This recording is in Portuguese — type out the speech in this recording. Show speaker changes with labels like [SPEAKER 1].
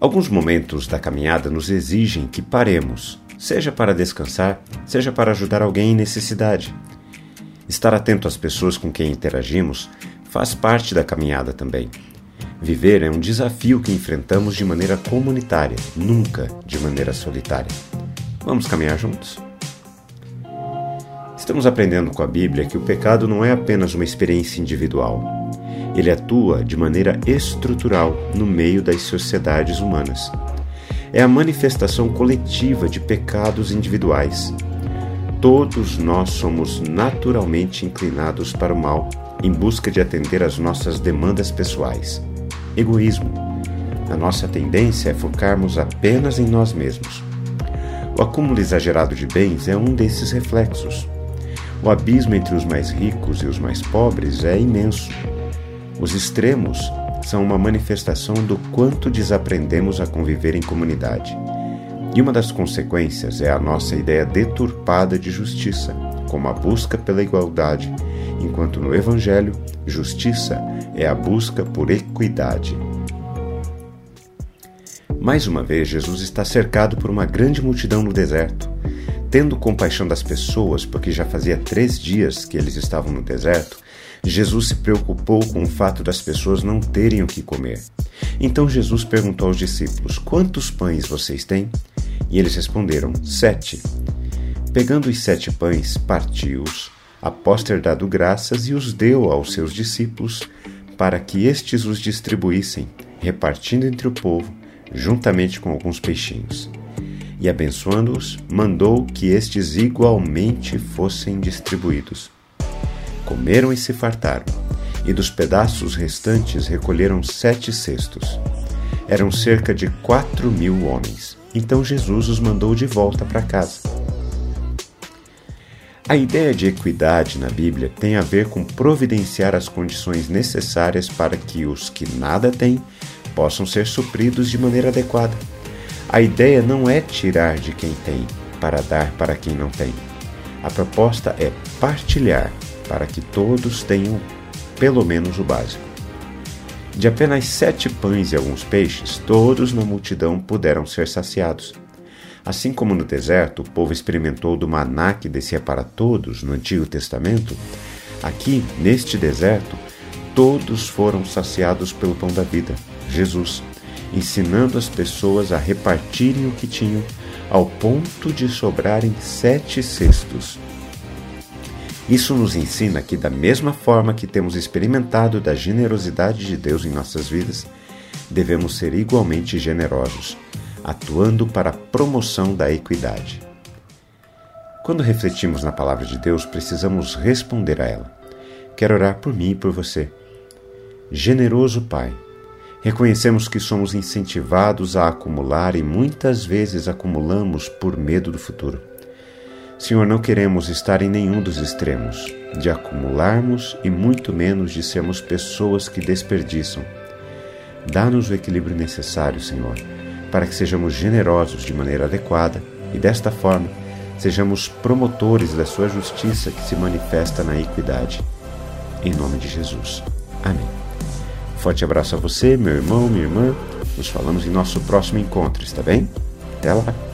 [SPEAKER 1] Alguns momentos da caminhada nos exigem que paremos, seja para descansar, seja para ajudar alguém em necessidade. Estar atento às pessoas com quem interagimos faz parte da caminhada também. Viver é um desafio que enfrentamos de maneira comunitária, nunca de maneira solitária. Vamos caminhar juntos? Estamos aprendendo com a Bíblia que o pecado não é apenas uma experiência individual. Ele atua de maneira estrutural no meio das sociedades humanas. É a manifestação coletiva de pecados individuais. Todos nós somos naturalmente inclinados para o mal em busca de atender às nossas demandas pessoais. Egoísmo. A nossa tendência é focarmos apenas em nós mesmos. O acúmulo exagerado de bens é um desses reflexos. O abismo entre os mais ricos e os mais pobres é imenso. Os extremos são uma manifestação do quanto desaprendemos a conviver em comunidade. E uma das consequências é a nossa ideia deturpada de justiça, como a busca pela igualdade enquanto no Evangelho, justiça é a busca por equidade. Mais uma vez, Jesus está cercado por uma grande multidão no deserto. Tendo compaixão das pessoas, porque já fazia três dias que eles estavam no deserto, Jesus se preocupou com o fato das pessoas não terem o que comer. Então Jesus perguntou aos discípulos: Quantos pães vocês têm? E eles responderam: Sete. Pegando os sete pães, partiu-os após ter dado graças, e os deu aos seus discípulos, para que estes os distribuíssem, repartindo entre o povo, juntamente com alguns peixinhos. E abençoando-os, mandou que estes igualmente fossem distribuídos. Comeram e se fartaram, e dos pedaços restantes recolheram sete cestos. Eram cerca de quatro mil homens. Então Jesus os mandou de volta para casa. A ideia de equidade na Bíblia tem a ver com providenciar as condições necessárias para que os que nada têm possam ser supridos de maneira adequada. A ideia não é tirar de quem tem para dar para quem não tem. A proposta é partilhar para que todos tenham pelo menos o básico. De apenas sete pães e alguns peixes, todos na multidão puderam ser saciados. Assim como no deserto o povo experimentou do maná que descia para todos no Antigo Testamento, aqui, neste deserto, todos foram saciados pelo pão da vida, Jesus, ensinando as pessoas a repartirem o que tinham, ao ponto de sobrarem sete cestos. Isso nos ensina que, da mesma forma que temos experimentado da generosidade de Deus em nossas vidas, devemos ser igualmente generosos atuando para a promoção da equidade. Quando refletimos na palavra de Deus, precisamos responder a ela. Quero orar por mim e por você. Generoso Pai, reconhecemos que somos incentivados a acumular e muitas vezes acumulamos por medo do futuro. Senhor, não queremos estar em nenhum dos extremos, de acumularmos e muito menos de sermos pessoas que desperdiçam. Dá-nos o equilíbrio necessário, Senhor para que sejamos generosos de maneira adequada e, desta forma, sejamos promotores da Sua justiça que se manifesta na equidade. Em nome de Jesus. Amém. Forte abraço a você, meu irmão, minha irmã. Nos falamos em nosso próximo encontro, está bem? Até lá!